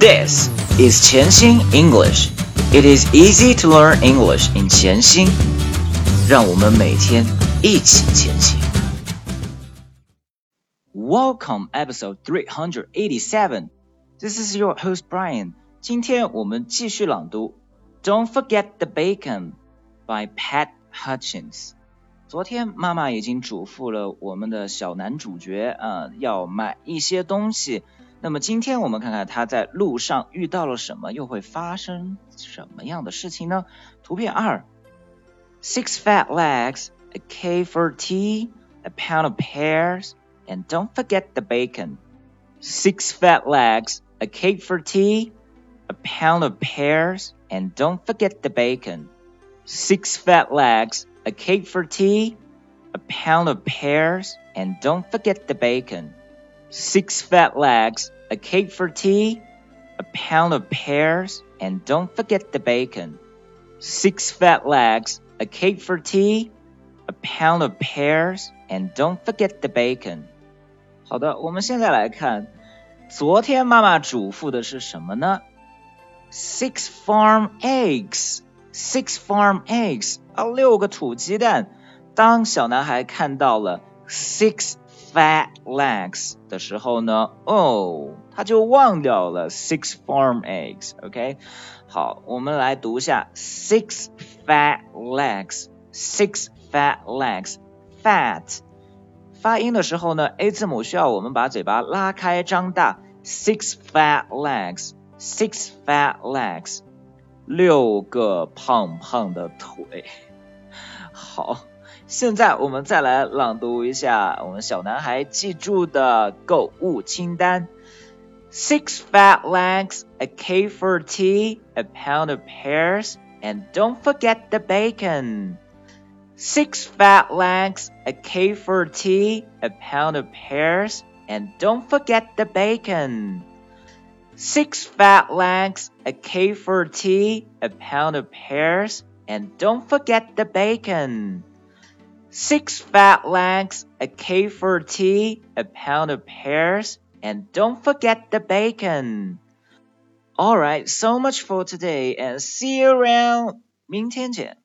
This is 潜心 English. It is easy to learn English in 潜心。让我们每天一起前行。Welcome, episode 387. This is your host Brian. 今天我们继续朗读《Don't Forget the Bacon》by Pat Hutchins。昨天妈妈已经嘱咐了我们的小男主角，呃，要买一些东西。 那么今天我们看看他在路上遇到了什么，又会发生什么样的事情呢？图片二：Six fat legs, a cake for tea, a pound of pears, and don't forget the bacon. Six fat legs, a cake for tea, a pound of pears, and don't forget the bacon. Six fat legs a cake for tea, a pound of pears, and don't forget the bacon. Six fat legs, a cake for tea, a pound of pears, and don't forget the bacon. Six fat legs, a cake for tea, a pound of pears, and don't forget the bacon. 好的，我们现在来看，昨天妈妈嘱咐的是什么呢？Six farm eggs. Six farm eggs 啊，六个土鸡蛋。当小男孩看到了 six fat legs 的时候呢，哦，他就忘掉了 six farm eggs。OK，好，我们来读一下 six fat legs，six fat legs，fat 发音的时候呢，a 字母需要我们把嘴巴拉开张大，six fat legs，six fat legs。六个胖胖的腿。好，现在我们再来朗读一下我们小男孩记住的购物清单：six fat legs, a cake for tea, a pound of pears, and don't forget the bacon. Six fat legs, a cake for tea, a pound of pears, and don't forget the bacon six fat legs, a cake for tea, a pound of pears, and don't forget the bacon. Six fat legs, a cake for tea, a pound of pears, and don't forget the bacon. Alright, so much for today, and see you around. 明天见。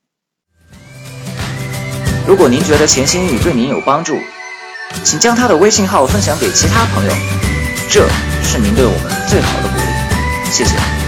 如果您觉得潜心英语对您有帮助，请将他的微信号分享给其他朋友。这是您对我们最好的鼓励，谢谢。